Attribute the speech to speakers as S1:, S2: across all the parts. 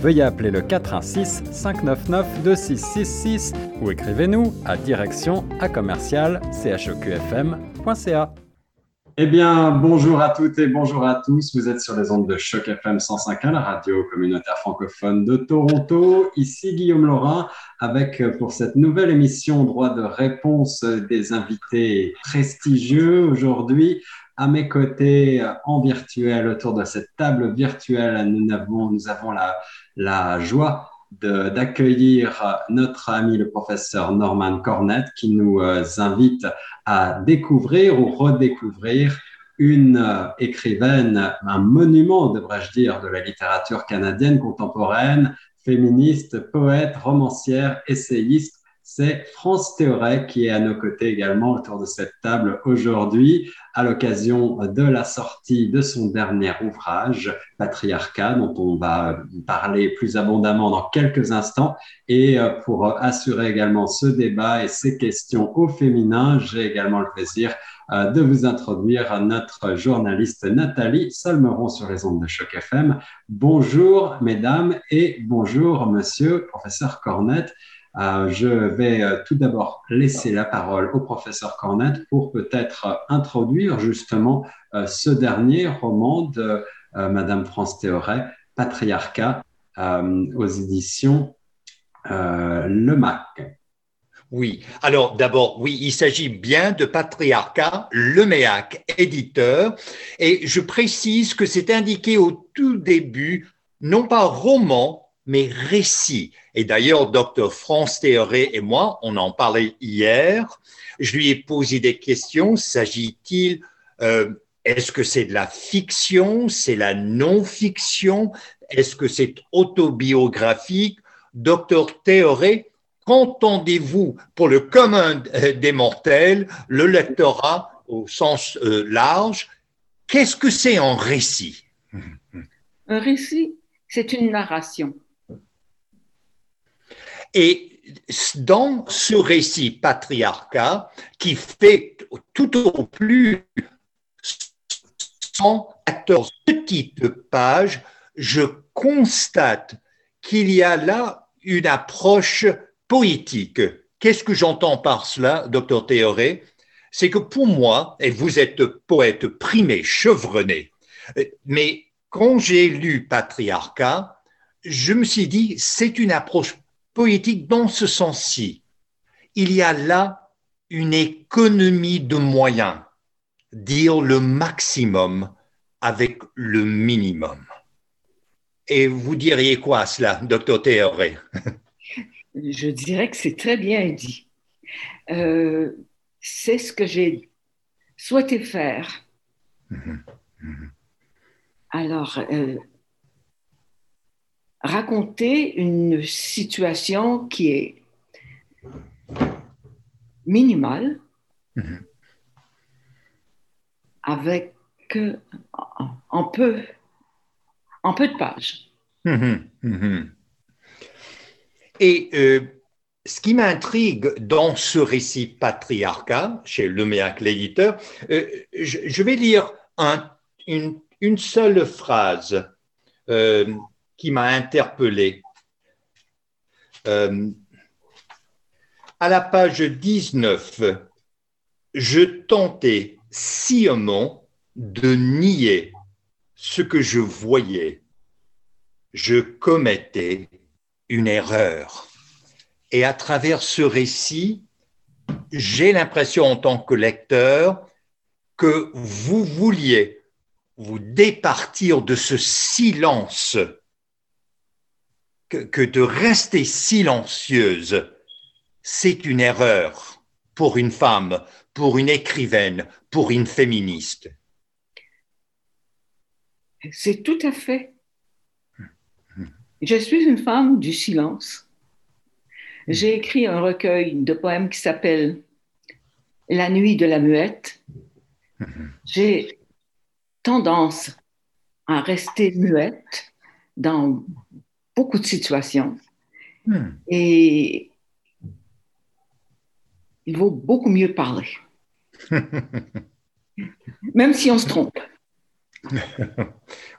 S1: veuillez appeler le 416 599 2666 ou écrivez-nous à direction à commercial choqfm.ca.
S2: Eh bien, bonjour à toutes et bonjour à tous. Vous êtes sur les ondes de Choc FM 105.1, la radio communautaire francophone de Toronto. Ici Guillaume Laurin avec pour cette nouvelle émission droit de réponse des invités prestigieux aujourd'hui. À mes côtés, en virtuel, autour de cette table virtuelle, nous avons, la, la joie d'accueillir notre ami le professeur Norman Cornett qui nous euh, invite à découvrir ou redécouvrir une euh, écrivaine, un monument, devrais-je dire, de la littérature canadienne contemporaine, féministe, poète, romancière, essayiste, c'est France Théoret qui est à nos côtés également autour de cette table aujourd'hui à l'occasion de la sortie de son dernier ouvrage, Patriarcat, dont on va parler plus abondamment dans quelques instants. Et euh, pour assurer également ce débat et ces questions au féminin, j'ai également le plaisir euh, de vous introduire notre journaliste Nathalie Salmeron sur les ondes de Choc FM. Bonjour mesdames et bonjour monsieur professeur Cornette. Euh, je vais euh, tout d'abord laisser la parole au professeur Cornette pour peut-être introduire justement euh, ce dernier roman de Madame France Théoret, Patriarcat, aux éditions Le Mac.
S3: Oui, alors d'abord, oui, il s'agit bien de Patriarcat, le MEAC, éditeur, et je précise que c'est indiqué au tout début, non pas roman, mais récits. Et d'ailleurs, docteur France Théoré et moi, on en parlait hier. Je lui ai posé des questions. S'agit-il, euh, est-ce que c'est de la fiction, c'est la non-fiction, est-ce que c'est autobiographique? Docteur Théoré, qu'entendez-vous pour le commun des mortels, le lectorat au sens euh, large? Qu'est-ce que c'est un récit?
S4: Un récit, c'est une narration.
S3: Et dans ce récit patriarcat qui fait tout au plus 114 petites pages, je constate qu'il y a là une approche poétique. Qu'est-ce que j'entends par cela, docteur Théoré? C'est que pour moi, et vous êtes poète primé, chevronné, mais quand j'ai lu Patriarcat, je me suis dit, c'est une approche poétique dans ce sens-ci. Il y a là une économie de moyens, dire le maximum avec le minimum. Et vous diriez quoi à cela, docteur Théoré?
S4: Je dirais que c'est très bien dit. Euh, c'est ce que j'ai souhaité faire. Mhm. Mhm. Alors, euh, raconter une situation qui est minimale mhm. avec en peu, en peu de pages. Mhm,
S3: mhm. Et euh, ce qui m'intrigue dans ce récit patriarcat, chez Leméac l'éditeur, euh, je, vais lire une, une, seule phrase euh, qui m'a interpellé. Euh, à la page 19, je tentais sciemment de nier ce que je voyais. Je commettais une erreur. Et à travers ce récit, j'ai l'impression en tant que lecteur que vous vouliez vous départir de ce silence que, de rester silencieuse, c'est une erreur pour une femme, pour une écrivaine, pour une féministe.
S4: C'est tout à fait. Je suis une femme du silence. J'ai écrit un recueil de poèmes qui s'appelle La nuit de la muette. J'ai tendance à rester muette dans beaucoup de situations. Hmm. Et il vaut beaucoup mieux parler. Même si on se trompe.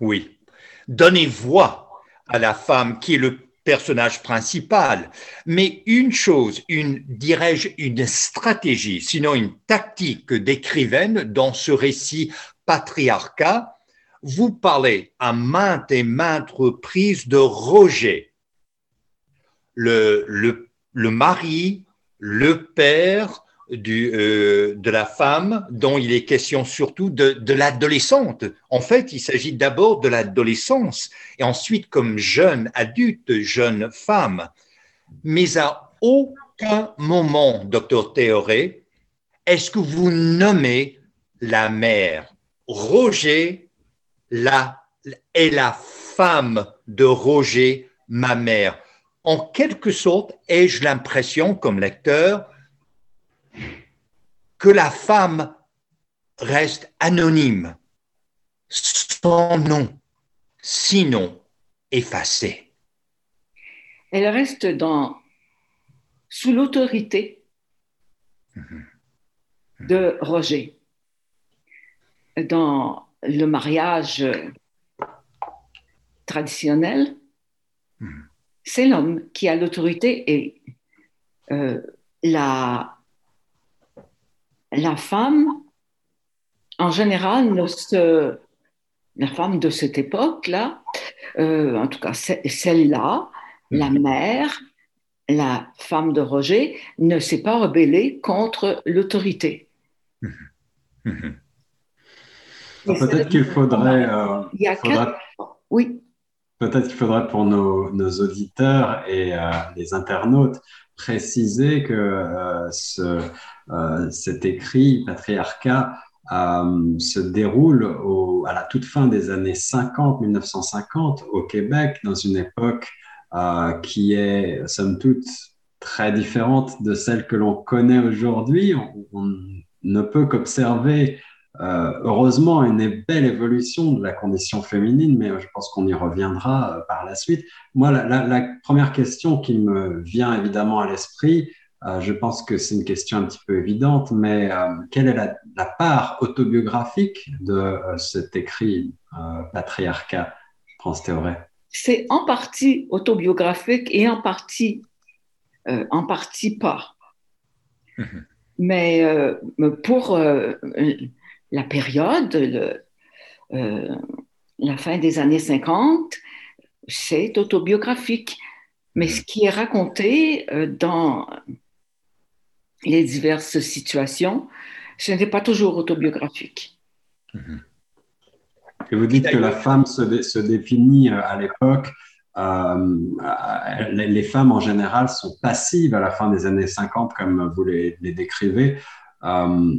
S3: oui. Donnez voix à la femme qui est le personnage principal. Mais une chose, une, dirais-je, une stratégie, sinon une tactique d'écrivaine dans ce récit patriarcat, vous parlez à maintes et maintes reprises de Roger, le, mari, le père, euh, de la femme dont il est question surtout de, de l'adolescente. En fait, il s'agit d'abord de l'adolescence et ensuite comme jeune adulte, jeune femme. Mais à aucun moment, docteur Théoré, est-ce que vous nommez la mère Roger la, est la femme de Roger, ma mère. En quelque sorte, ai-je l'impression, comme lecteur, que la femme reste anonyme, sans nom, sinon effacée.
S4: Elle reste dans, sous l'autorité de Roger. Dans le mariage traditionnel, c'est l'homme qui a l'autorité et euh, la, la femme, en général, la femme de cette époque-là, euh, en tout cas celle-là, la mhm. mère, la femme de Roger, ne s'est pas rebellée contre l'autorité. Mhm.
S2: Peut-être qu'il faudrait. Euh,
S4: il y a Oui.
S2: Peut-être qu'il faudrait pour nos, auditeurs et euh, les internautes préciser que euh, ce, cet écrit patriarcat se déroule au, à la toute fin des années 50, 1950 au Québec, dans une époque qui est, somme toute, très différente de celle que l'on connaît aujourd'hui. on, ne peut qu'observer euh, heureusement, une belle évolution de la condition féminine, mais je pense qu'on y reviendra euh, par la suite. Moi, la, première question qui me vient évidemment à l'esprit, euh, je pense que c'est une question un petit peu évidente, mais quelle est la, part autobiographique de cet écrit patriarcat, France Théoré?
S4: C'est en partie autobiographique et en partie, en partie pas. Mhm. Mais pour la période, euh, la fin des années 50, c'est autobiographique. Mais ce qui est raconté euh, dans les diverses situations, ce n'est pas toujours autobiographique.
S2: Et vous dites que la femme se, définit euh, à l'époque, les, femmes en général sont passives à la fin des années 50, comme vous les décrivez. Euh,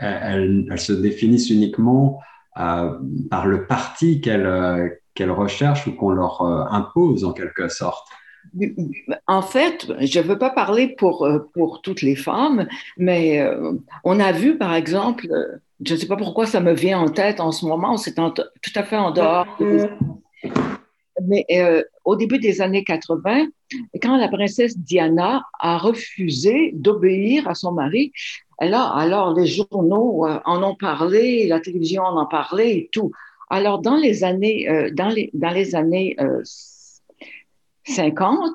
S2: elles, se définissent uniquement euh, par le parti qu'elles euh, qu'elles recherchent ou qu'on leur impose en quelque sorte.
S4: En fait, je ne veux pas parler pour, pour toutes les femmes, mais on a vu, par exemple, je ne sais pas pourquoi ça me vient en tête en ce moment, c'est tout à fait en dehors. Mais au début des années 80, quand la princesse Diana a refusé d'obéir à son mari, alors, alors les journaux euh, en ont parlé, la télévision en a parlé et tout. Alors, dans les années, euh, dans les, dans les années 50,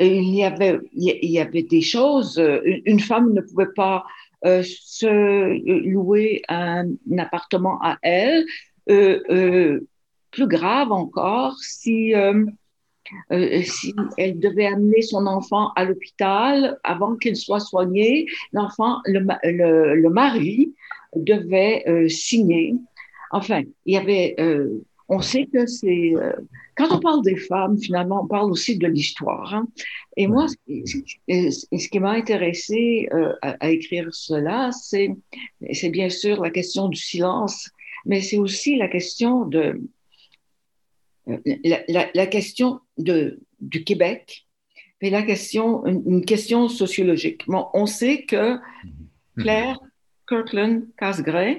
S4: euh, il y avait, il y avait des choses. Une femme ne pouvait pas se louer un, appartement à elle. plus grave encore, si euh, si elle devait amener son enfant à l'hôpital avant qu'il soit soigné, l'enfant, le, le, mari devait euh, signer. Enfin, il y avait, euh, on sait que c'est, quand on parle des femmes, finalement, on parle aussi de l'histoire. Hein. Et moi, ce, qui m'a intéressé à, à, écrire cela, c'est bien sûr la question du silence, mais c'est aussi la question de, la, question de, du Québec Mais la question, une, question sociologique. on sait que mm-hmm. Claire Kirkland Casgrain,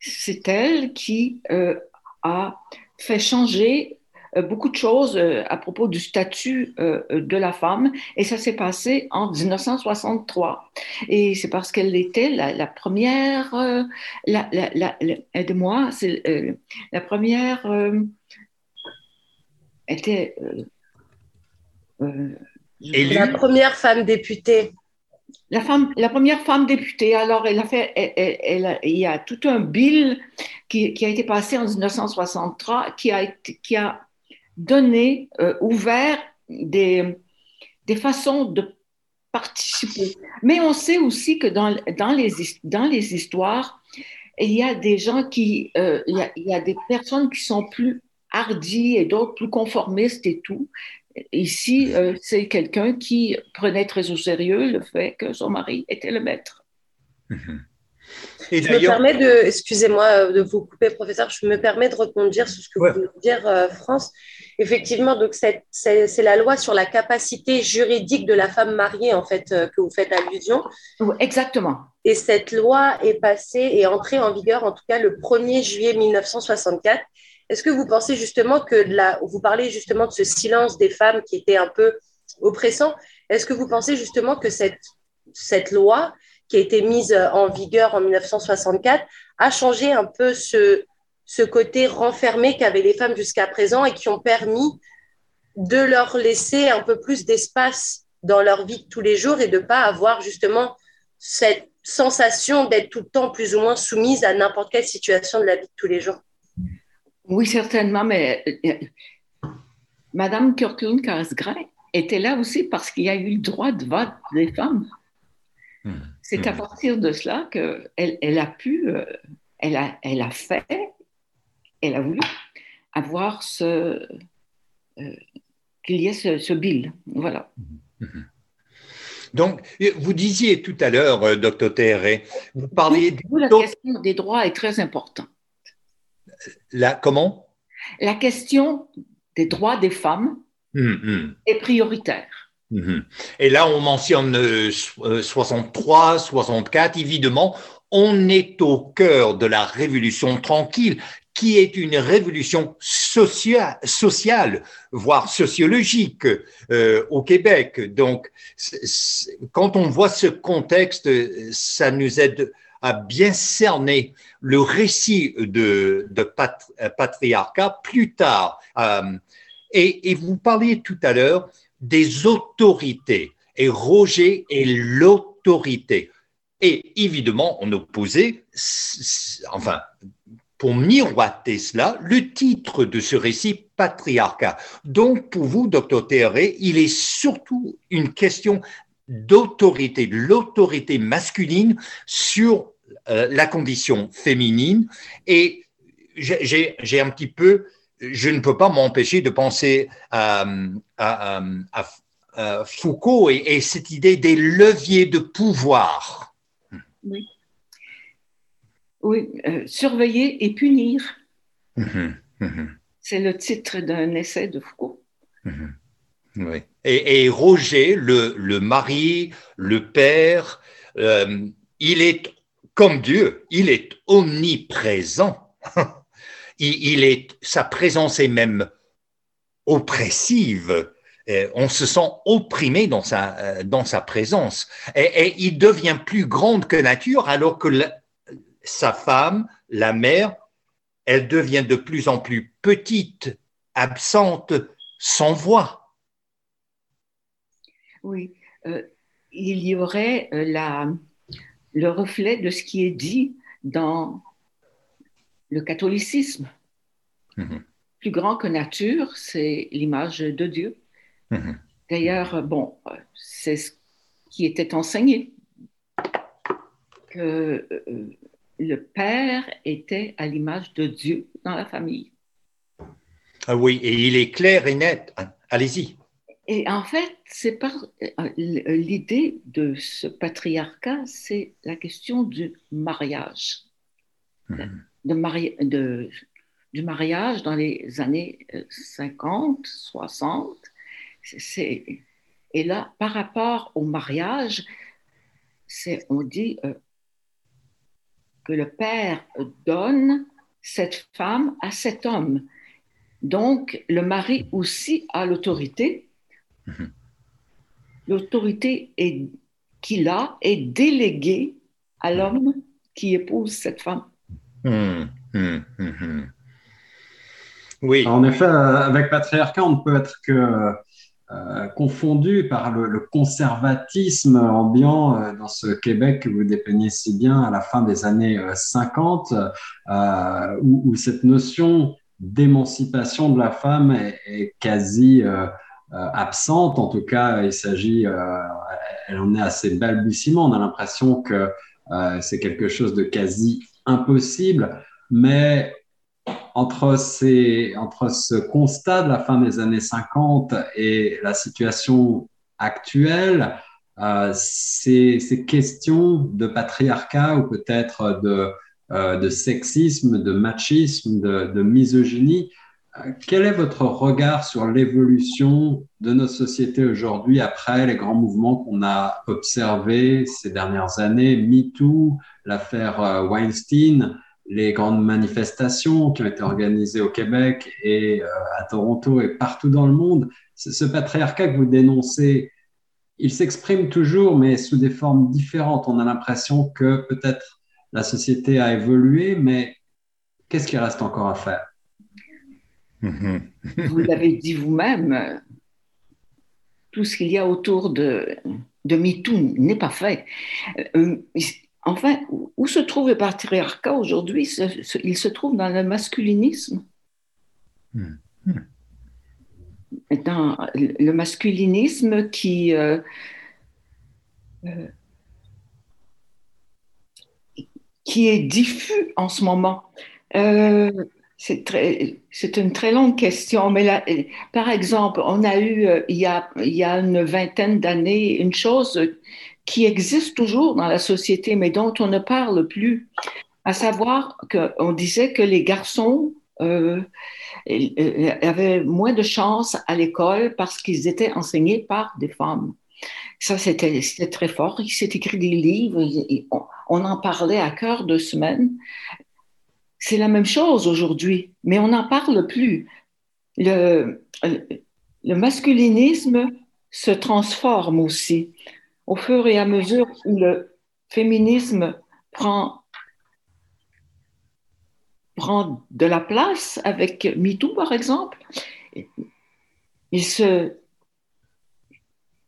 S4: c'est elle qui euh, a fait changer euh, beaucoup de choses euh, à propos du statut de la femme et ça s'est passé en 1963 et c'est parce qu'elle était la, première la, aide-moi c'est la première était
S5: la première femme députée.
S4: La, femme, la première femme députée, alors elle a fait, elle, il y a tout un bill qui, a été passé en 1963 qui a, qui a donné, euh, ouvert des, des façons de participer. Mais on sait aussi que dans, dans, les, dans les histoires, il y a des gens qui, euh, il, y a, il y a des personnes qui sont plus hardies et d'autres plus conformistes et tout. Ici, euh, c'est quelqu'un qui prenait très au sérieux le fait que son mari était le maître.
S5: Et je me permets de, excusez-moi euh, de vous couper, professeur, je me permets de rebondir sur ce que vous voulez dire, euh, France. Effectivement, donc c'est la loi sur la capacité juridique de la femme mariée, en fait, que vous faites allusion.
S4: Exactement.
S5: Et cette loi est passée et entrée en vigueur, en tout cas, le 1er juillet 1964. Est-ce que vous pensez justement que la, vous parlez justement de ce silence des femmes qui était un peu oppressant. Est-ce que vous pensez justement que cette, cette loi qui a été mise en vigueur en 1964 a changé un peu ce, ce côté renfermé qu'avaient les femmes jusqu'à présent et qui ont permis de leur laisser un peu plus d'espace dans leur vie de tous les jours et de ne pas avoir justement cette sensation d'être tout le temps plus ou moins soumise à n'importe quelle situation de la vie de tous les jours?
S4: Oui, certainement, mais euh, Madame Kirkland Casgrain était là aussi parce qu'il y a eu le droit de vote des femmes. Hmm. C'est à hmm. partir de cela qu'elle elle a pu, euh, elle, a, elle a fait, elle a voulu avoir ce, euh, qu'il y ait ce, bill. Voilà. Hmm.
S3: Donc, vous disiez tout à l'heure, docteur Théré, vous parliez...
S4: la question des droits est très importante
S3: la, comment?
S4: La question des droits des femmes hum. est prioritaire.
S3: Hum, Et là, on mentionne 63, euh, 64, évidemment, on est au cœur de la révolution tranquille, qui est une révolution sociale, voire sociologique euh, au Québec. Donc, quand on voit ce contexte, ça nous aide à bien cerner le récit de, de patriarcat plus tard. Euh, et, vous parliez tout à l'heure des autorités. Et Roger est l'autorité. Et évidemment, on opposait, enfin, pour miroiter cela, le titre de ce récit, patriarcat. Donc, pour vous, docteur Théoré, il est surtout une question d'autorité, de l'autorité masculine sur euh, la condition féminine. Et j'ai un petit peu, je ne peux pas m'empêcher de penser à, Foucault et, cette idée des leviers de pouvoir.
S4: Oui. Oui, euh, surveiller et punir. Mhm, mhm. C'est le titre d'un essai de Foucault.
S3: Mhm. Et, Roger, le, mari, le père, euh, il est comme Dieu, il est omniprésent. il, est, sa présence est même oppressive. On se sent opprimé dans sa, dans sa présence. Et, il devient plus grande que nature alors que sa femme, la mère, elle devient de plus en plus petite, absente, sans voix.
S4: Oui, euh, il y aurait euh, la, le reflet de ce qui est dit dans le catholicisme. Mhm. Plus grand que nature, c'est l'image de Dieu. Mhm. D'ailleurs, bon, c'est ce qui était enseigné, que euh, le Père était à l'image de Dieu dans la famille.
S3: Ah oui, et il est clair et net. Allez-y.
S4: Et en fait, c'est pas euh, l'idée de ce patriarcat, c'est la question du mariage, mhm. de du mariage dans les années 50, euh, 60. et Et là, par rapport au mariage, c'est, on dit euh, que le père donne cette femme à cet homme. Donc, le mari aussi a l'autorité. Mhm. L'autorité qu'il a est déléguée à l'homme qui épouse cette femme. Mhm.
S2: Mhm. Oui. En effet, euh, avec patriarcat, on ne peut être que euh, confondu par le, conservatisme ambiant euh, dans ce Québec que vous dépeignez si bien à la fin des années 50, où, cette notion d'émancipation de la femme est, quasi absente. En tout cas, il s'agit, elle en est assez balbutiement. On a l'impression que c'est quelque chose de quasi impossible, mais entre, entre ce constat de la fin des années 50 et la situation actuelle, euh, ces, questions de patriarcat ou peut-être de, euh, de, sexisme, de machisme, de, misogynie, euh, quel est votre regard sur l'évolution de nos sociétés aujourd'hui après les grands mouvements qu'on a observés ces dernières années, MeToo, l'affaire Weinstein les grandes manifestations qui ont été organisées au Québec et euh, à Toronto et partout dans le monde, ce patriarcat que vous dénoncez, il s'exprime toujours, mais sous des formes différentes. On a l'impression que peut-être la société a évolué, mais qu'est-ce qui reste encore à faire?
S4: Vous l'avez dit vous-même, tout ce qu'il y a autour de, de MeToo n'est pas fait. Euh, Enfin, où se trouve le patriarcat aujourd'hui? Il se trouve dans le masculinisme? Hmm. Dans le masculinisme qui, euh, euh, qui est diffus en ce moment. Euh, c'est une très longue question, mais là, par exemple, on a eu il y a, il y a une vingtaine d'années une chose qui existe toujours dans la société, mais dont on ne parle plus, à savoir qu'on disait que les garçons euh, euh, avaient moins de chance à l'école parce qu'ils étaient enseignés par des femmes. Ça, c'était très fort. Il s'est écrit des livres, on, en parlait à cœur de semaine. C'est la même chose aujourd'hui, mais on n'en parle plus. Le, masculinisme se transforme aussi au fur et à mesure où le féminisme prend, prend de la place avec MeToo, par exemple, il, se,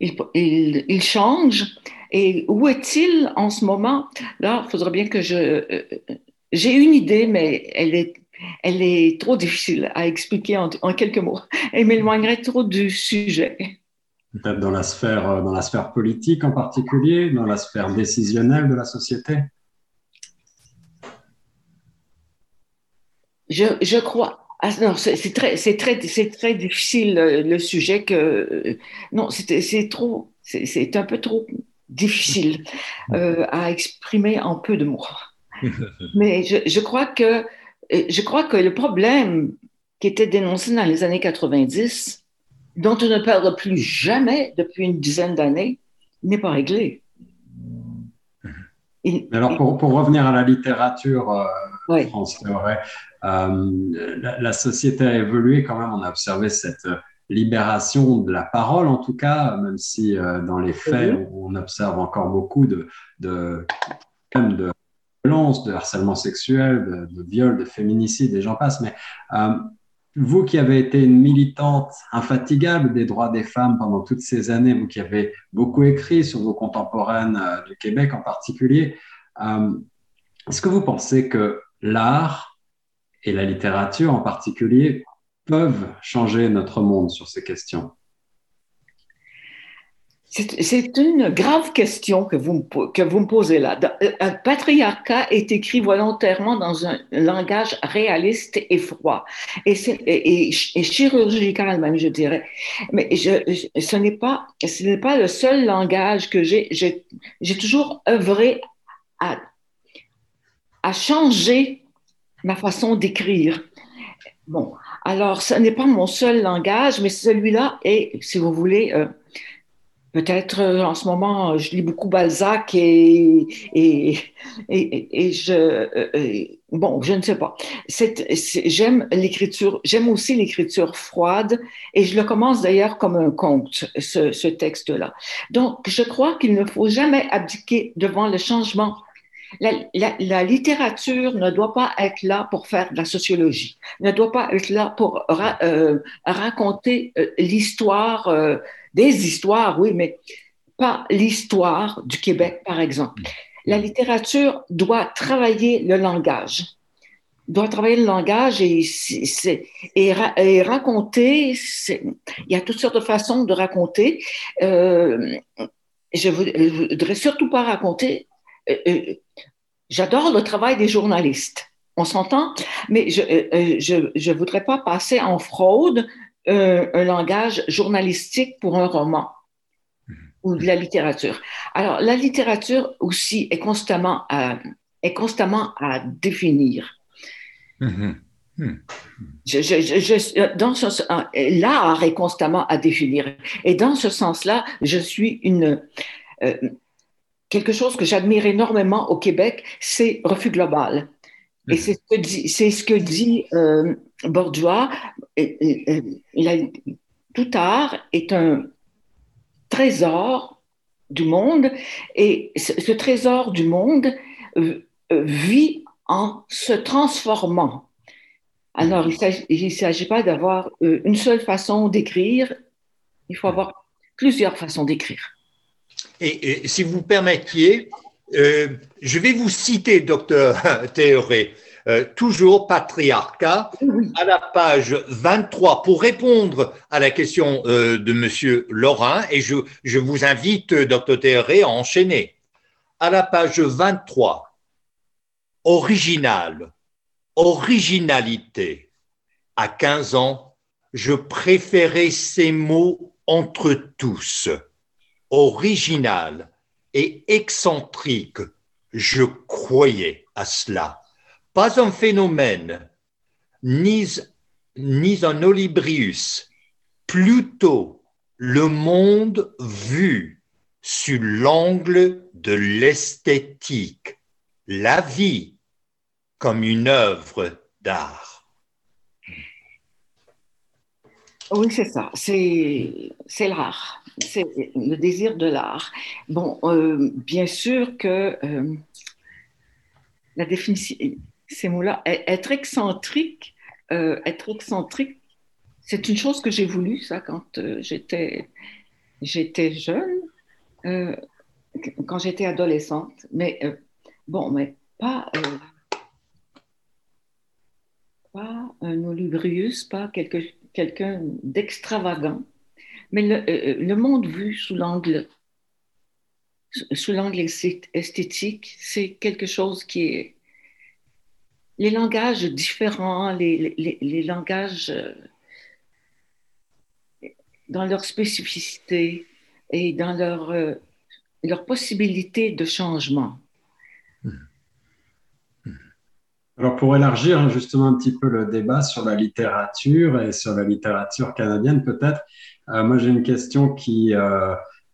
S4: il, change. Et où est-il en ce moment? Là, il faudrait bien que je... J'ai une idée, mais elle est, elle est trop difficile à expliquer en, en quelques mots. Elle m'éloignerait trop du sujet
S2: peut-être dans la sphère, euh, dans la sphère politique en particulier, dans la sphère décisionnelle de la société?
S4: Je, je crois. Ah, non, c'est très, c'est très, c'est très difficile le, sujet que euh, non, c'est trop, c'est un peu trop difficile euh, à exprimer en peu de mots. Mais je, je, crois que je crois que le problème qui était dénoncé dans les années 90, dont on ne parle plus jamais depuis une dizaine d'années, n'est pas réglé.
S2: Alors, pour, pour, revenir à la littérature, euh, France euh, la, société a évolué quand même. On a observé cette libération de la parole, en tout cas, même si euh, dans les faits, on, observe encore beaucoup de, de, de de harcèlement sexuel, de, viol, de féminicide, et j'en passe. Mais vous qui avez été une militante infatigable des droits des femmes pendant toutes ces années, vous qui avez beaucoup écrit sur vos contemporaines euh, du Québec en particulier, euh, est-ce que vous pensez que l'art et la littérature en particulier peuvent changer notre monde sur ces questions?
S4: C'est une grave question que vous, que vous me posez là. Euh, un patriarcat est écrit volontairement dans un langage réaliste et froid, et, chirurgical même, je dirais. Mais ce n'est pas, ce n'est pas le seul langage que j'ai. J'ai toujours œuvré à, à changer ma façon d'écrire. Bon, alors ce n'est pas mon seul langage, mais celui-là est, si vous voulez, euh, Peut-être euh, en ce moment, je lis beaucoup Balzac et, et, et, je. Euh, bon, je ne sais pas. J'aime l'écriture, j'aime aussi l'écriture froide et je le commence d'ailleurs comme un conte, ce, ce texte-là. Donc, je crois qu'il ne faut jamais abdiquer devant le changement. La, littérature ne doit pas être là pour faire de la sociologie, ne doit pas être là pour euh, raconter l'histoire des histoires, oui, mais pas l'histoire du Québec, par exemple. La littérature doit travailler le langage, doit travailler le langage et, raconter. Il y a toutes sortes de façons de raconter. Euh, je ne voudrais surtout pas raconter. Euh, euh, j'adore le travail des journalistes. On s'entend, mais je ne voudrais pas passer en fraude un, langage journalistique pour un roman ou de la littérature. Alors, la littérature aussi est constamment à, est constamment à définir. Je, dans ce, l'art est constamment à définir. Et dans ce sens-là, je suis une. Euh, quelque chose que j'admire énormément au Québec, c'est Refus Global. Et mm-hmm. c'est ce que dit, ce que dit euh, tout art est un trésor du monde et ce, trésor du monde euh, euh, vit en se transformant. Alors, il ne s'agit pas d'avoir une seule façon d'écrire, il faut avoir plusieurs façons d'écrire.
S3: Et, si vous permettiez, je vais vous citer, docteur Théoré, euh, toujours patriarcat, à la page 23, pour répondre à la question euh, de Monsieur Laurin, et je, je vous invite, docteur Théoré, à enchaîner. À la page 23, original, originalité. À 15 ans, je préférais ces mots entre tous, original et excentrique. Je croyais à cela. Pas un phénomène, ni, un olibrius, plutôt le monde vu sur l'angle de l'esthétique, la vie comme une œuvre d'art.
S4: Oui, c'est ça, c'est l'art, c'est le désir de l'art. Bon, euh, bien sûr que euh, la définition, ces mots-là. Être excentrique, euh, être excentrique, c'est une chose que j'ai voulu, ça, quand j'étais, jeune, quand j'étais adolescente. Mais bon, mais pas, pas un olubrius, pas quelqu'un d'extravagant. Mais le, le, monde vu sous l'angle sous l'angle esthétique, c'est quelque chose qui est les langages différents, les, les, langages euh, dans leur spécificité et dans leur, euh, leur possibilité de changement.
S2: Alors pour élargir justement un petit peu le débat sur la littérature et sur la littérature canadienne peut-être, euh, moi j'ai une question qui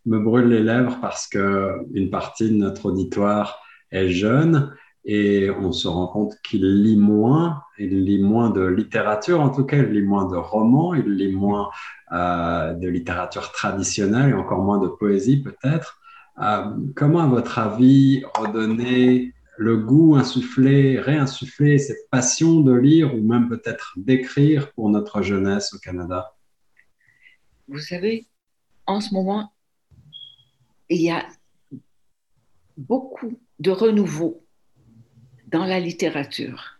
S2: me brûle les lèvres parce que une partie de notre auditoire est jeune et on se rend compte qu'il lit moins, il lit moins de littérature, en tout cas, il lit moins de romans, il lit moins euh, de littérature traditionnelle et encore moins de poésie peut-être. Euh, comment, à votre avis, redonner le goût, insuffler, réinsuffler cette passion de lire ou même peut-être d'écrire pour notre jeunesse au Canada?
S4: Vous savez, en ce moment, il y a beaucoup de renouveau dans la littérature.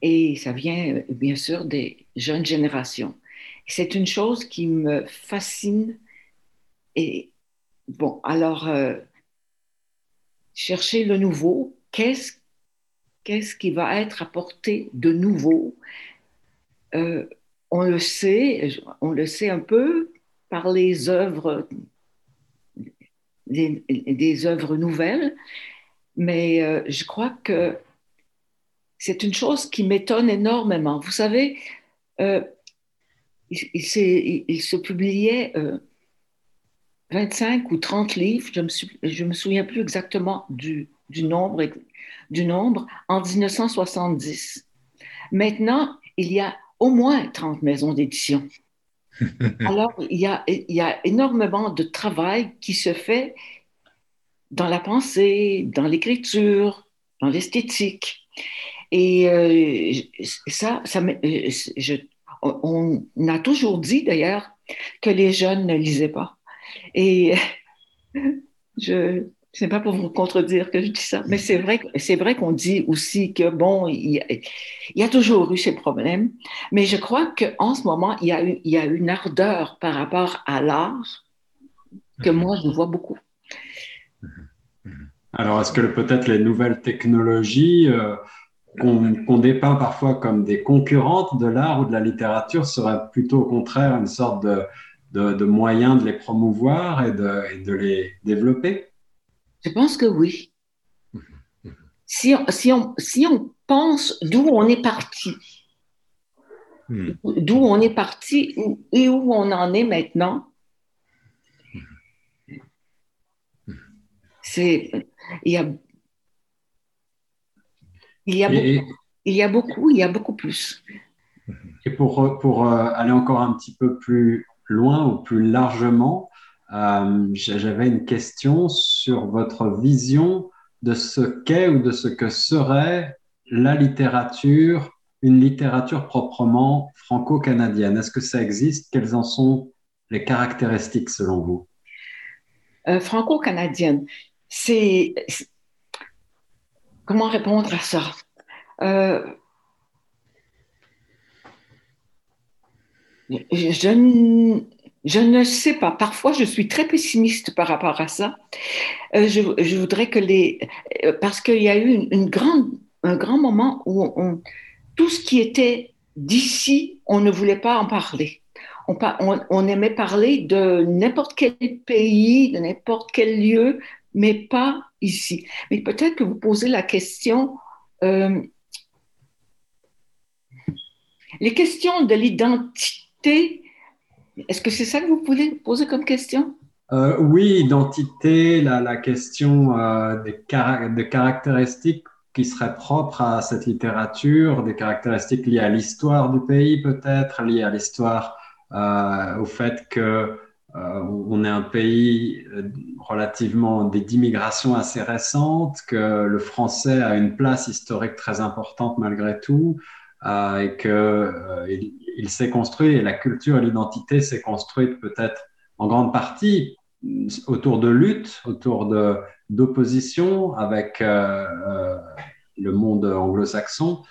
S4: Et ça vient bien sûr des jeunes générations. C'est une chose qui me fascine. Et bon, alors, euh, chercher le nouveau, qu'est-ce qu'est-ce qui va être apporté de nouveau euh, On le sait, on le sait un peu par les œuvres, des, œuvres nouvelles, mais euh, je crois que c'est une chose qui m'étonne énormément. Vous savez, euh, il, se publiait euh, 25 ou 30 livres, je me, me souviens plus exactement du, du, nombre, du nombre, en 1970. Maintenant, il y a au moins 30 maisons d'édition. Alors, il y, a, il y a énormément de travail qui se fait dans la pensée, dans l'écriture, dans l'esthétique. Et euh, ça, ça euh, je, on, a toujours dit d'ailleurs que les jeunes ne lisaient pas. Et je sais pas pour vous contredire que je dis ça, mais c'est vrai, c'est vrai qu'on dit aussi que bon, il y, a, toujours eu ces problèmes, mais je crois qu'en ce moment, il y, a, il y a une ardeur par rapport à l'art que moi, je vois beaucoup.
S2: Alors, est-ce que peut-être les nouvelles technologies euh, qu'on dépeint parfois comme des concurrentes de l'art ou de la littérature seraient plutôt au contraire une sorte de, de, moyen de les promouvoir et de, de, les développer?
S4: Je pense que oui. Si on, si on, si on pense d'où on est parti, hmm. d'où on est parti et où on en est maintenant, c'est il y a, il y a, beaucoup, il y a beaucoup, il y a beaucoup plus.
S2: Et pour, pour euh, aller encore un petit peu plus loin ou plus largement, euh, j'avais une question sur votre vision de ce qu'est ou de ce que serait la littérature, une littérature proprement franco-canadienne. Est-ce que ça existe? Quelles en sont les caractéristiques selon vous?
S4: Euh, Franco-canadienne c'est comment répondre à ça? Euh, je, je, ne sais pas. Parfois, je suis très pessimiste par rapport à ça. Euh, je, voudrais que les... Euh, parce qu'il y a eu une, grande, un grand moment où tout ce qui était d'ici, on ne voulait pas en parler. On, on, on aimait parler de n'importe quel pays, de n'importe quel lieu, mais pas ici. Mais peut-être que vous posez la question, euh, les questions de l'identité, est-ce que c'est ça que vous pouvez poser comme question?
S2: Euh, Oui, identité, la, question euh, des, caractéristiques qui seraient propres à cette littérature, des caractéristiques liées à l'histoire du pays peut-être, liées à l'histoire, au fait que euh, on est un pays euh, relativement d'immigration assez récente, que le français a une place historique très importante malgré tout, euh, et qu'il il, s'est construit, et la culture et l'identité s'est construite peut-être en grande partie autour de luttes, autour d'opposition avec le monde anglo-saxon,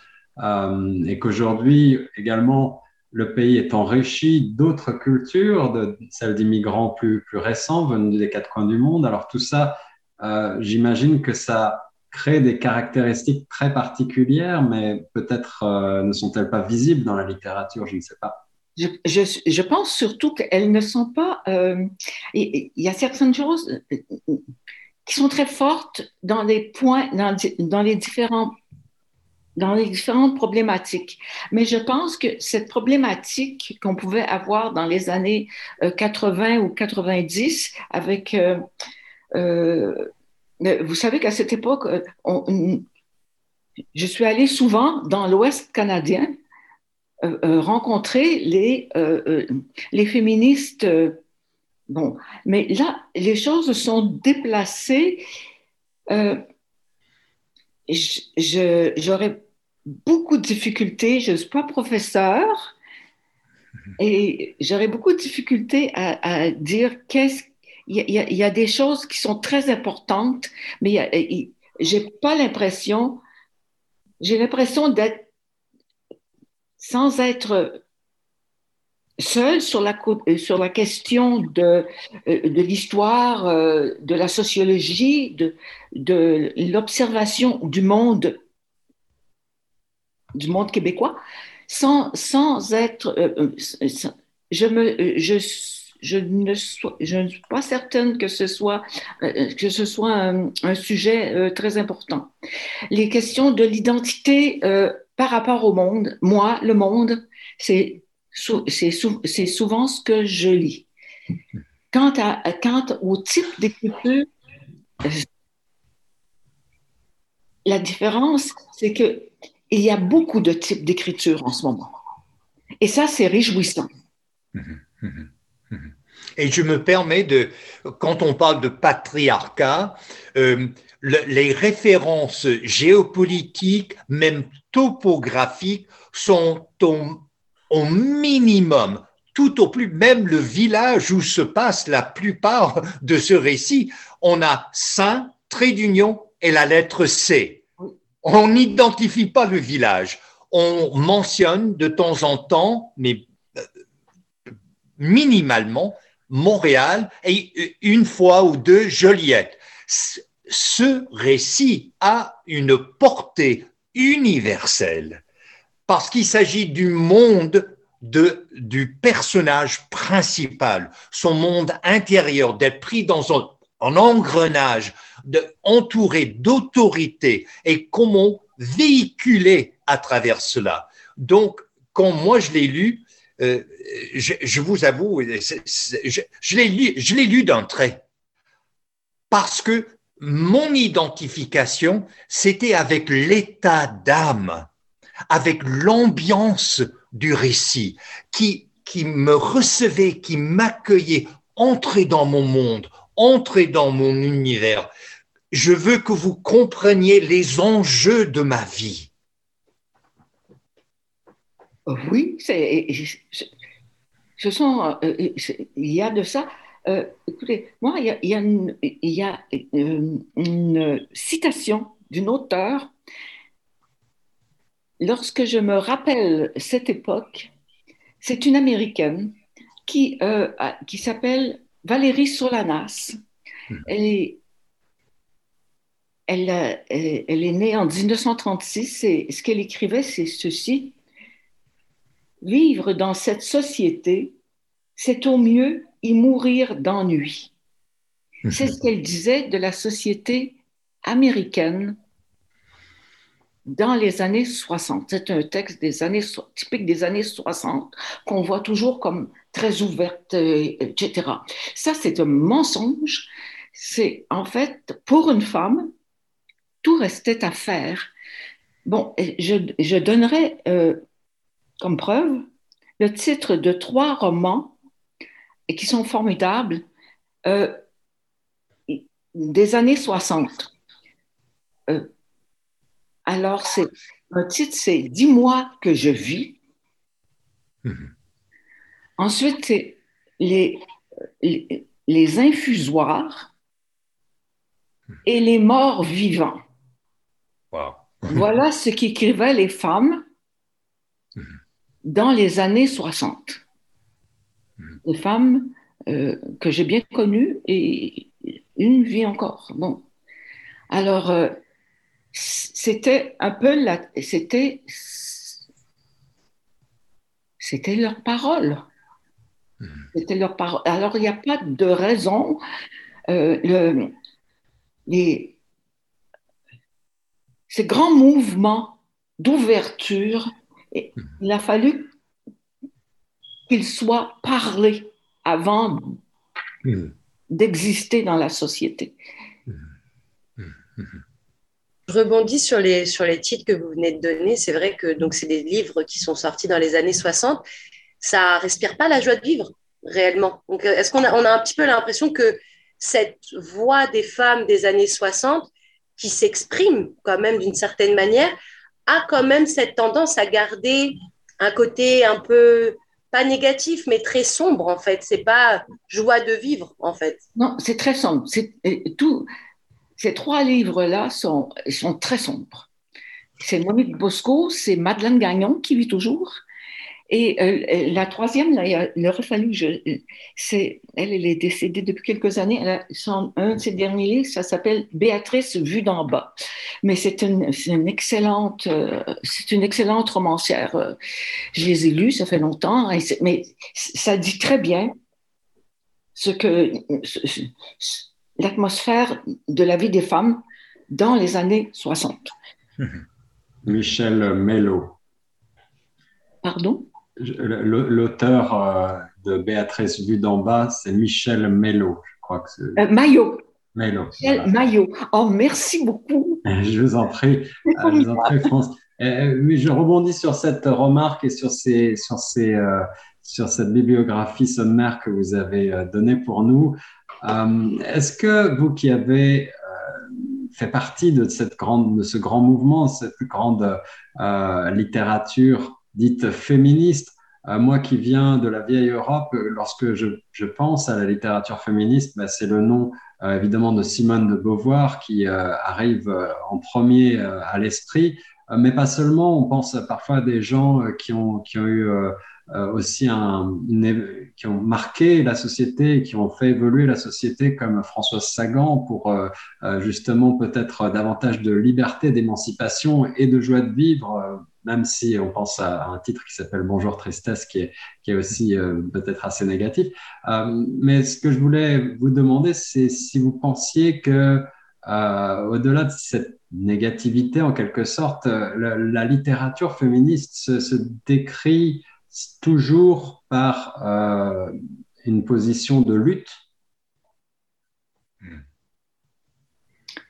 S2: et qu'aujourd'hui également le pays est enrichi d'autres cultures, de celles d'immigrants plus, plus récents venus des quatre coins du monde. Alors tout ça, euh, j'imagine que ça crée des caractéristiques très particulières, mais peut-être euh, ne sont-elles pas visibles dans la littérature, je ne sais pas.
S4: Je, pense surtout qu'elles ne sont pas... Euh, il y a certaines choses qui sont très fortes dans les points, dans, les différents dans les différentes problématiques. Mais je pense que cette problématique qu'on pouvait avoir dans les années 80 euh, ou 90 avec... Euh, euh, vous savez qu'à cette époque, je suis allée souvent dans l'Ouest canadien rencontrer les, les féministes. bon, mais là, les choses sont déplacées j'aurais beaucoup de difficultés. Je ne suis pas professeur et j'aurais beaucoup de difficultés à, dire qu'est-ce il y, a, des choses qui sont très importantes, mais j'ai pas l'impression, j'ai l'impression d'être sans être seul sur la, la question de, euh, l'histoire, euh, de la sociologie, de, l'observation du monde, du monde québécois, sans, sans être... Euh, je, me, je, je, ne suis pas certaine que ce soit, que ce soit un, sujet très important. Les questions de l'identité par rapport au monde, moi, le monde, c'est souvent ce que je lis. quant, au type d'écriture, la différence, c'est qu'il y a beaucoup de types d'écriture en ce moment. Et ça, c'est réjouissant.
S3: Et je me permets de, quand on parle de patriarcat, euh, les références géopolitiques, même topographiques, sont au, minimum, tout au plus, même le village où se passe la plupart de ce récit, on a Saint, trait d'union et la lettre C. On n'identifie pas le village. On mentionne de temps en temps, mais minimalement, Montréal et une fois ou deux Joliette. Ce récit a une portée universelle parce qu'il s'agit du monde de, du personnage principal, son monde intérieur, d'être pris dans un, engrenage, de, entouré d'autorité et comment véhiculer à travers cela. Donc, quand moi je l'ai lu, euh, je, vous avoue, je, l'ai lu d'un trait parce que mon identification, c'était avec l'état d'âme avec l'ambiance du récit, qui, qui me recevait, qui m'accueillait, entrer dans mon monde, entrer dans mon univers. Je veux que vous compreniez les enjeux de ma vie.
S4: Oui, c'est, je, sens, euh, il y a de ça. Euh, écoutez, moi, il y a, une, il y a euh, une citation d'une auteure lorsque je me rappelle cette époque, c'est une Américaine qui, euh, qui s'appelle Valérie Solanas. Hmm. Elle est, elle, elle, est née en 1936 et ce qu'elle écrivait, c'est ceci. Vivre dans cette société, c'est au mieux y mourir d'ennui. Hmm. C'est ce qu'elle disait de la société américaine dans les années 60. C'est un texte des années, typique des années 60 qu'on voit toujours comme très ouverte, etc. Ça, c'est un mensonge. C'est en fait, pour une femme, tout restait à faire. Bon, je, je donnerai euh, comme preuve le titre de trois romans et qui sont formidables euh, des années 60. Euh, alors, c'est, le titre, c'est Dis-moi que je vis. Mhm. Ensuite, c'est les, les, infusoires et les morts vivants. voilà ce qu'écrivaient les femmes mhm. Dans les années 60. Mhm. Les femmes euh, que j'ai bien connues et une vie encore. Bon. Alors, euh, c'était un peu la, c'était, c'était leur parole. Hmm. C'était leur parole. Alors, il n'y a pas de raison. Euh, le, les, ces grands mouvements d'ouverture, hmm. il a fallu qu'ils soient parlés avant hmm. d'exister dans la société
S5: rebondis sur les, sur les titres que vous venez de donner. C'est vrai que donc c'est des livres qui sont sortis dans les années 60. Ça respire pas la joie de vivre réellement. Donc, est-ce qu'on a, on a un petit peu l'impression que cette voix des femmes des années 60 qui s'exprime quand même d'une certaine manière a quand même cette tendance à garder un côté un peu pas négatif mais très sombre en fait c'est pas joie de vivre en fait
S4: non c'est très sombre c'est tout ces trois livres-là sont, sont très sombres. C'est Monique Bosco, c'est Madeleine Gagnon qui vit toujours. Et euh, la troisième, il aurait fallu, je, c'est, elle, elle est décédée depuis quelques années. Elle a son, un de ses derniers livres, ça s'appelle Béatrice vue d'en bas. Mais c'est une, une, excellente, euh, c'est une excellente romancière. Euh, je les ai lus, ça fait longtemps, mais ça dit très bien ce que, l'atmosphère de la vie des femmes dans les années 60.
S2: Michel Mello.
S4: Pardon?
S2: L'auteur euh, de Béatrice Vue d'en bas, c'est Michel Mello, je crois que c'est.
S4: Euh, Maillot.
S2: Mello.
S4: Michel Maillot. Oh, merci beaucoup.
S2: Je vous en prie, je vous en prie, France. Oui, je rebondis sur cette remarque et sur, ces, sur, ces, sur cette bibliographie sommaire que vous avez donnée pour nous. Est-ce que vous qui avez fait partie de, cette grande, de ce grand mouvement, cette grande euh, littérature dite féministe. Euh, moi qui viens de la vieille Europe, lorsque je, je pense à la littérature féministe, bah, c'est le nom euh, évidemment de Simone de Beauvoir qui arrive en premier à l'esprit, mais pas seulement, on pense parfois à des gens qui ont, qui ont eu euh, aussi un, qui ont marqué la société, qui ont fait évoluer la société, comme Françoise Sagan, pour euh, euh, justement peut-être davantage de liberté, d'émancipation et de joie de vivre, même si on pense à, un titre qui s'appelle Bonjour Tristesse, qui est, qui est aussi peut-être assez négatif. mais ce que je voulais vous demander, c'est si vous pensiez que au-delà de cette négativité, en quelque sorte, la, littérature féministe se, décrit toujours par euh, une position de lutte?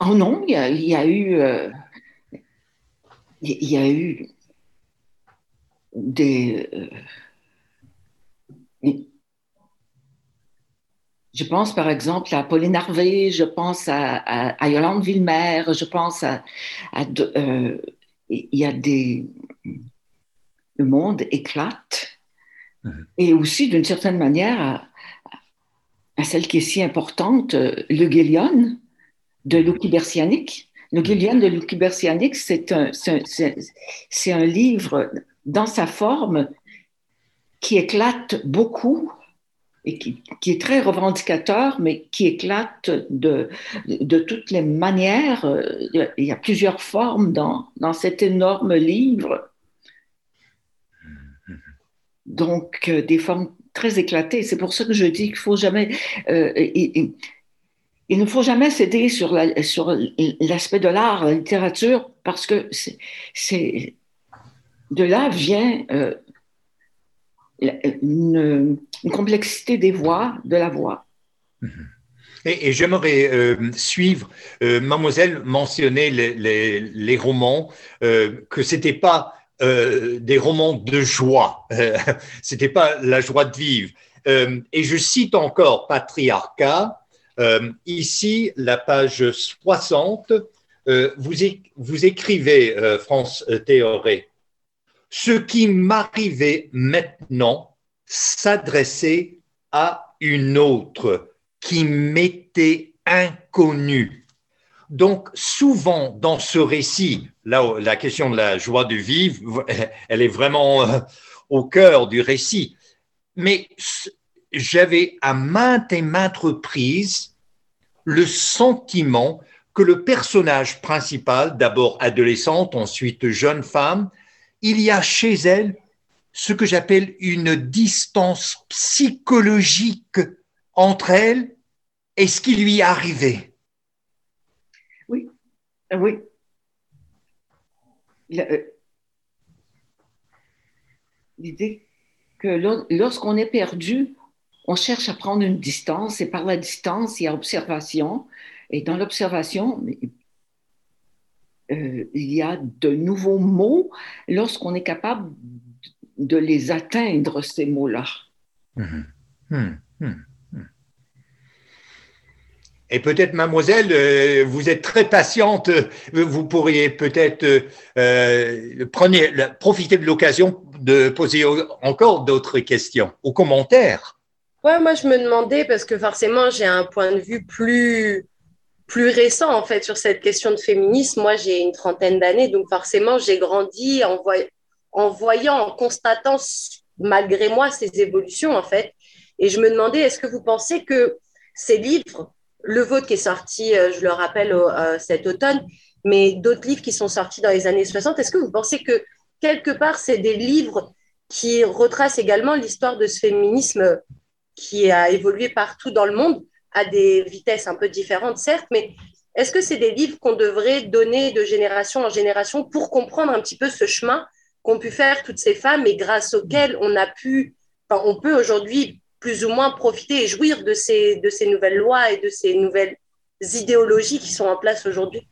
S4: Oh non, il y a, eu, il y a eu euh, des. Euh, je pense par exemple à Pauline Harvey, je pense à, Yolande Villemer, je pense à. il y a des le monde éclate. Mhm. Et aussi, d'une certaine manière, à, celle qui est si importante, le Guélion de Lucky Bersianic. Le. Guélion de Lucky Bersianic, c'est un, c'est un livre dans sa forme qui éclate beaucoup et qui, est très revendicateur, mais qui éclate de, de toutes les manières. Il y a plusieurs formes dans, dans cet énorme livre donc euh, des formes très éclatées. C'est pour ça que je dis qu'il faut jamais, euh, il, ne faut jamais céder sur l'aspect de l'art, la littérature, parce que c'est de là vient euh, une, complexité des voix, de la voix.
S3: Et, j'aimerais suivre, mademoiselle mentionnait les, romans, que c'était pas euh, des romans de joie. Euh, C'était pas la joie de vivre. Euh, et je cite encore Patriarcat. Euh, ici, la page 60, vous, vous, écrivez, France Théoré, ce qui m'arrivait maintenant s'adressait à une autre qui m'était inconnue donc, souvent dans ce récit, là, la question de la joie de vivre, elle est vraiment euh, au cœur du récit. Mais j'avais à maintes et maintes reprises le sentiment que le personnage principal, d'abord adolescente, ensuite jeune femme, il y a chez elle ce que j'appelle une distance psychologique entre elle et ce qui lui arrivait.
S4: Euh, oui. Euh, l'idée que lorsqu'on est perdu, on cherche à prendre une distance et par la distance, il y a observation. Et dans l'observation, euh, il y a de nouveaux mots lorsqu'on est capable de les atteindre, ces mots-là. Mmh. Mmh.
S3: Mmh. Et peut-être, mademoiselle, euh, vous êtes très patiente, vous pourriez peut-être euh, profiter de l'occasion de poser encore d'autres questions ou commentaires.
S5: Ouais, moi je me demandais, parce que forcément j'ai un point de vue plus, plus récent en fait sur cette question de féminisme. Moi j'ai une trentaine d'années, donc forcément j'ai grandi en, voyant, en constatant malgré moi ces évolutions en fait. Et je me demandais, est-ce que vous pensez que ces livres le vôtre qui est sorti, euh, je le rappelle, euh, cet automne, mais d'autres livres qui sont sortis dans les années 60. Est-ce que vous pensez que quelque part, c'est des livres qui retracent également l'histoire de ce féminisme qui a évolué partout dans le monde, à des vitesses un peu différentes, certes, mais est-ce que c'est des livres qu'on devrait donner de génération en génération pour comprendre un petit peu ce chemin qu'ont pu faire toutes ces femmes et grâce auxquelles on a pu, on peut aujourd'hui plus ou moins profiter et jouir de ces, de ces nouvelles lois et de ces nouvelles idéologies qui sont en place aujourd'hui?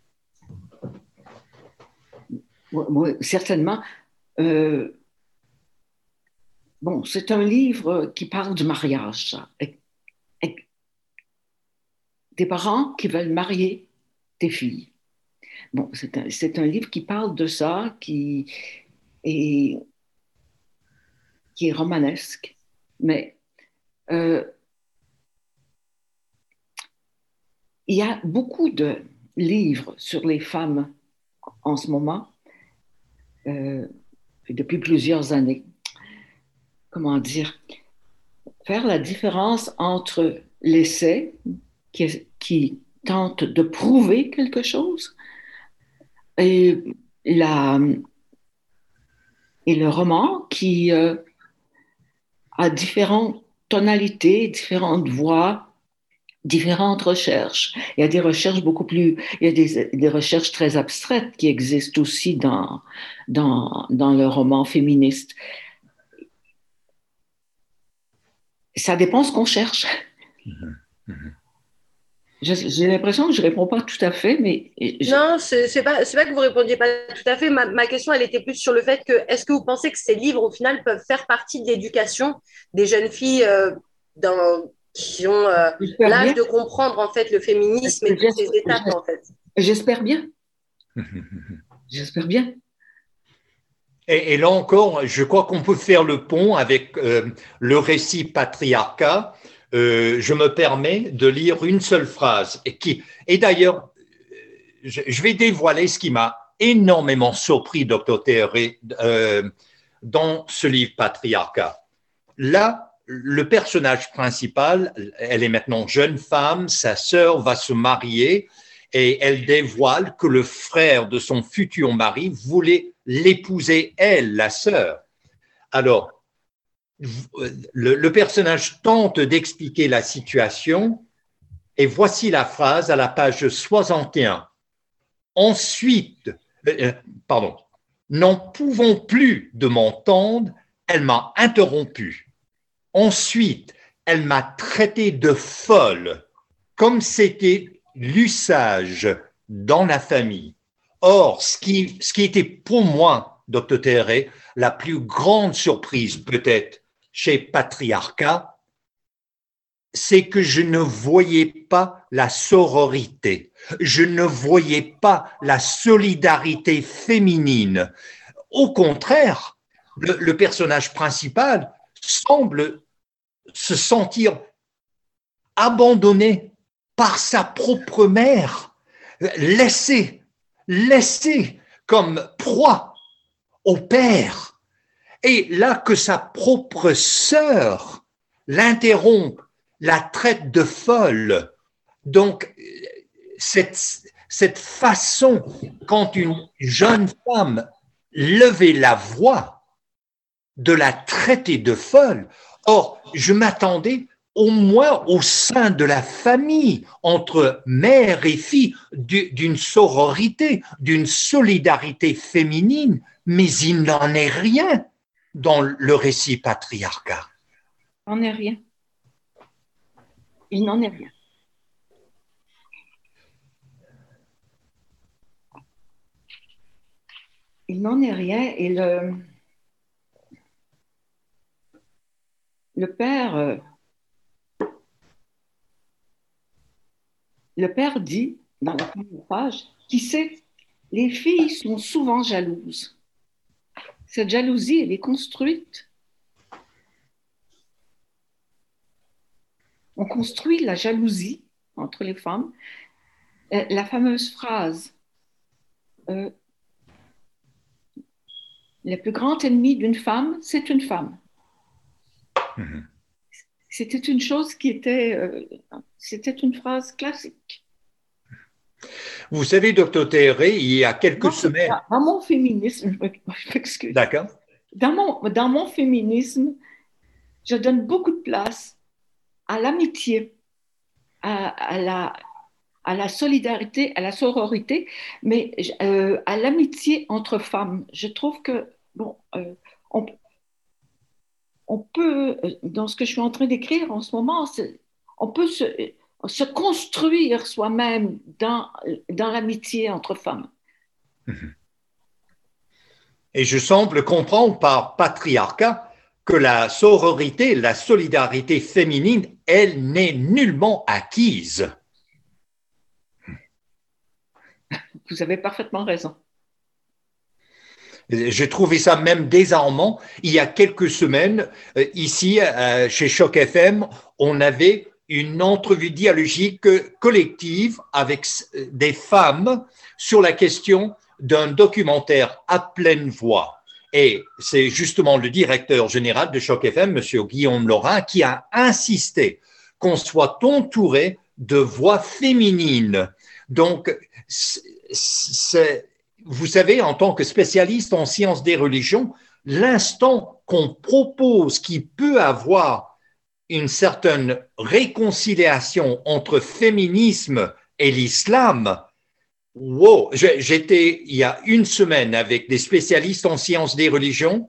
S4: Certainement. Euh, bon, c'est un livre qui parle du mariage. Des parents qui veulent marier des filles. Bon, c'est un, un, livre qui parle de ça, qui est, qui est romanesque, mais euh, il y a beaucoup de livres sur les femmes en ce moment, euh, depuis plusieurs années. Comment dire? Faire la différence entre l'essai qui, tente de prouver quelque chose et, la, et le roman qui euh, a différentes tonalités, différentes voix, différentes recherches. Il y a des recherches beaucoup plus, il y a des, des recherches très abstraites qui existent aussi dans, dans, dans le roman féministe. Ça dépend ce qu'on cherche. Mm-hmm. J'ai l'impression que je ne réponds pas tout à fait, mais...
S5: Non, ce n'est pas, pas que vous ne répondiez pas tout à fait. Ma, ma, question, elle était plus sur le fait que, est-ce que vous pensez que ces livres, au final, peuvent faire partie de l'éducation des jeunes filles euh, dans, qui ont euh, l'âge de comprendre, en fait, le féminisme et toutes ces étapes, en fait?
S4: J'espère bien. J'espère bien.
S3: Et, et, là encore, je crois qu'on peut faire le pont avec euh, le récit patriarcat euh, je me permets de lire une seule phrase et qui, et d'ailleurs, je, vais dévoiler ce qui m'a énormément surpris, docteur Théoré, euh, dans ce livre Patriarcat. Là, le personnage principal, elle est maintenant jeune femme, sa sœur va se marier et elle dévoile que le frère de son futur mari voulait l'épouser, elle, la sœur. Alors, le, personnage tente d'expliquer la situation et voici la phrase à la page 61. Ensuite, euh, euh, pardon, n'en pouvant plus de m'entendre, elle m'a interrompu. Ensuite, elle m'a traité de folle, comme c'était l'usage dans la famille. Or, ce qui, ce qui était pour moi, docteur Théré, la plus grande surprise peut-être, chez Patriarcat, c'est que je ne voyais pas la sororité, je ne voyais pas la solidarité féminine. Au contraire, le, personnage principal semble se sentir abandonné par sa propre mère, laissé, laissé comme proie au père et là que sa propre sœur l'interrompt, la traite de folle. Donc, cette, cette façon, quand une jeune femme levait la voix, de la traiter de folle, or, je m'attendais au moins au sein de la famille, entre mère et fille, d'une sororité, d'une solidarité féminine, mais il n'en est rien dans le récit patriarcat
S4: Il n'en est rien. Il n'en est rien. Il n'en est rien et le, le père euh, le père dit dans la première page qui sait les filles sont souvent jalouses cette jalousie, elle est construite. On construit la jalousie entre les femmes. Euh, la fameuse phrase euh, Le plus grand ennemi d'une femme, c'est une femme. Mhm. C'était une chose qui était. Euh, c'était une phrase classique.
S3: Vous savez, docteur Théré, il y a quelques semaines.
S4: Dans mon féminisme, je m'excuse.
S3: D'accord.
S4: Dans mon, dans mon féminisme, je donne beaucoup de place à l'amitié, à, la, à la solidarité, à la sororité, mais euh, à l'amitié entre femmes. Je trouve que, bon, euh, on, on peut, dans ce que je suis en train d'écrire en ce moment, on peut se, se construire soi-même dans, dans l'amitié entre femmes. Mhm.
S3: Et je semble comprendre par patriarcat que la sororité, la solidarité féminine, elle n'est nullement acquise.
S4: Vous avez parfaitement raison.
S3: J'ai trouvé ça même désarmant. Il y a quelques semaines, euh, ici, euh, chez Choc FM, on avait une entrevue dialogique collective avec des femmes sur la question d'un documentaire à pleine voix. Et c'est justement le directeur général de Choc FM, Monsieur Guillaume Laurin, qui a insisté qu'on soit entouré de voix féminines. Donc, vous savez, en tant que spécialiste en sciences des religions, l'instant qu'on propose qui peut avoir une certaine réconciliation entre féminisme et l'islam, Wow, j'étais il y a une semaine avec des spécialistes en sciences des religions.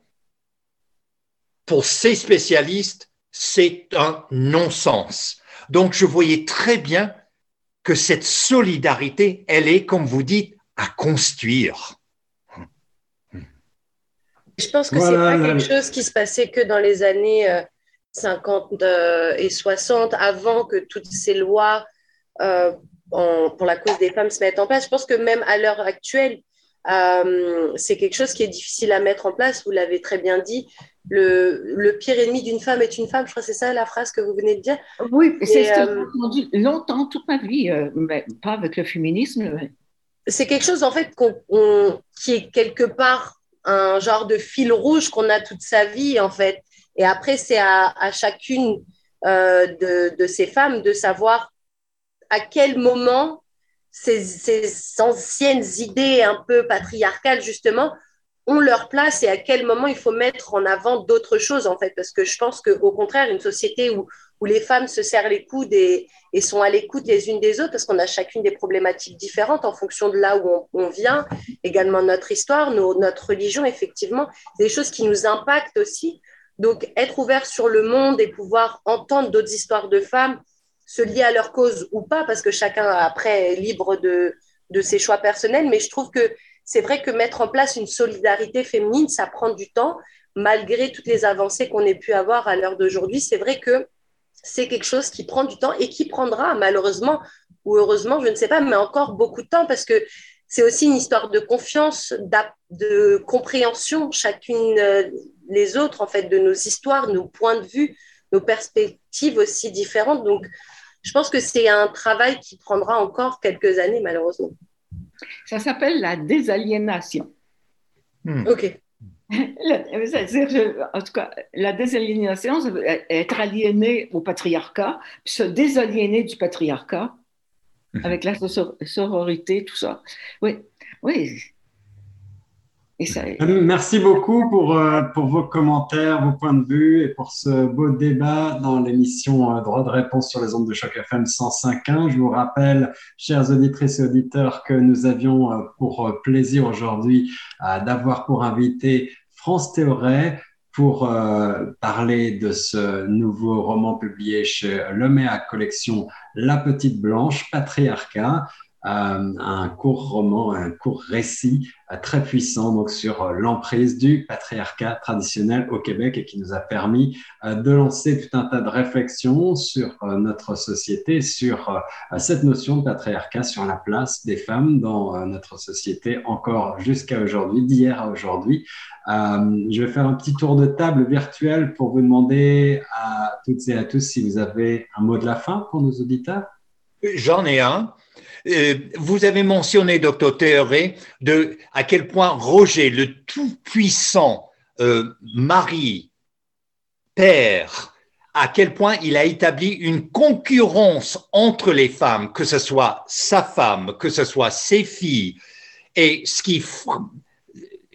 S3: Pour ces spécialistes, c'est un non-sens. Donc, je voyais très bien que cette solidarité, elle est, comme vous dites, à construire.
S5: Je pense que c'est pas quelque chose qui se passait que dans les années 50 euh, et 60, avant que toutes ces lois euh, pour la cause des femmes se mettent en place. Je pense que même à l'heure actuelle, euh, c'est quelque chose qui est difficile à mettre en place. Vous l'avez très bien dit. Le, le pire ennemi d'une femme est une femme. Je crois que c'est ça la phrase que vous venez de dire.
S4: Oui, c'est ce que euh, j'ai entendu longtemps, toute ma vie, mais pas avec le féminisme.
S5: C'est quelque chose en fait qui est quelque part un genre de fil rouge qu'on a toute sa vie en fait. Et après, c'est à, chacune de, de, ces femmes de savoir à quel moment ces, anciennes idées un peu patriarcales, justement, ont leur place et à quel moment il faut mettre en avant d'autres choses, en fait. Parce que je pense qu'au contraire, une société où, où les femmes se serrent les coudes et, sont à l'écoute les unes des autres, parce qu'on a chacune des problématiques différentes en fonction de là où on, vient, également notre histoire, notre religion, effectivement, des choses qui nous impactent aussi. Donc, être ouvert sur le monde et pouvoir entendre d'autres histoires de femmes, se lier à leur cause ou pas, parce que chacun après est libre de, de ses choix personnels, mais je trouve que c'est vrai que mettre en place une solidarité féminine, ça prend du temps, malgré toutes les avancées qu'on ait pu avoir à l'heure d'aujourd'hui. C'est vrai que c'est quelque chose qui prend du temps et qui prendra malheureusement ou heureusement, je ne sais pas, mais encore beaucoup de temps parce que c'est aussi une histoire de confiance, de compréhension chacune euh, les autres en fait de nos histoires, nos points de vue, nos perspectives aussi différentes. Donc, je pense que c'est un travail qui prendra encore quelques années, malheureusement.
S4: Ça s'appelle la désaliénation.
S5: Hmm. OK.
S4: en tout cas, la désaliénation, être aliéné au patriarcat, se désaliéner du patriarcat hmm. avec la sororité, tout ça. Oui, oui,
S2: Merci beaucoup pour, euh, pour vos commentaires, vos points de vue et pour ce beau débat dans l'émission euh, Droit de réponse sur les ondes de choc FM 105.1. Je vous rappelle, chers auditrices et auditeurs, que nous avions euh, pour plaisir aujourd'hui d'avoir pour invité France Théoret pour parler de ce nouveau roman publié chez Leméa Collection La Petite Blanche, Patriarcat. Euh, un court roman, un court récit euh, très puissant sur euh, l'emprise du patriarcat traditionnel au Québec et qui nous a permis de lancer tout un tas de réflexions sur notre société, sur cette notion de patriarcat, sur la place des femmes dans notre société encore jusqu'à aujourd'hui, d'hier à aujourd'hui. je vais faire un petit tour de table virtuel pour vous demander à toutes et à tous si vous avez un mot de la fin pour nos auditeurs.
S3: J'en ai un. Euh, vous avez mentionné, docteur Théoré, de à quel point Roger, le tout-puissant euh, mari, père, à quel point il a établi une concurrence entre les femmes, que ce soit sa femme, que ce soit ses filles. Et ce qui,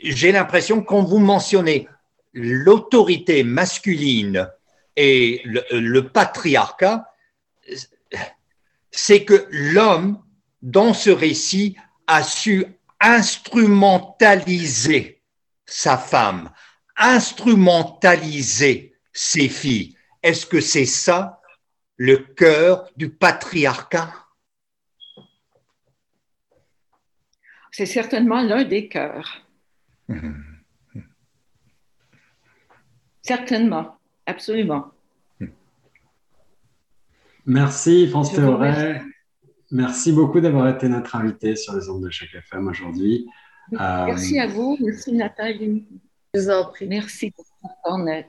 S3: j'ai l'impression quand vous mentionnez l'autorité masculine et le patriarcat, c'est que l'homme dans ce récit, a su instrumentaliser sa femme, instrumentaliser ses filles. Est-ce que c'est ça le cœur du patriarcat?
S4: C'est certainement l'un des cœurs. Certainement, absolument.
S2: Merci, France Théoret. Merci beaucoup d'avoir été notre invité sur les ondes de chaque FM aujourd'hui.
S4: Merci à vous. Merci Nathalie.
S5: Je vous en prie.
S4: Merci pour ton aide.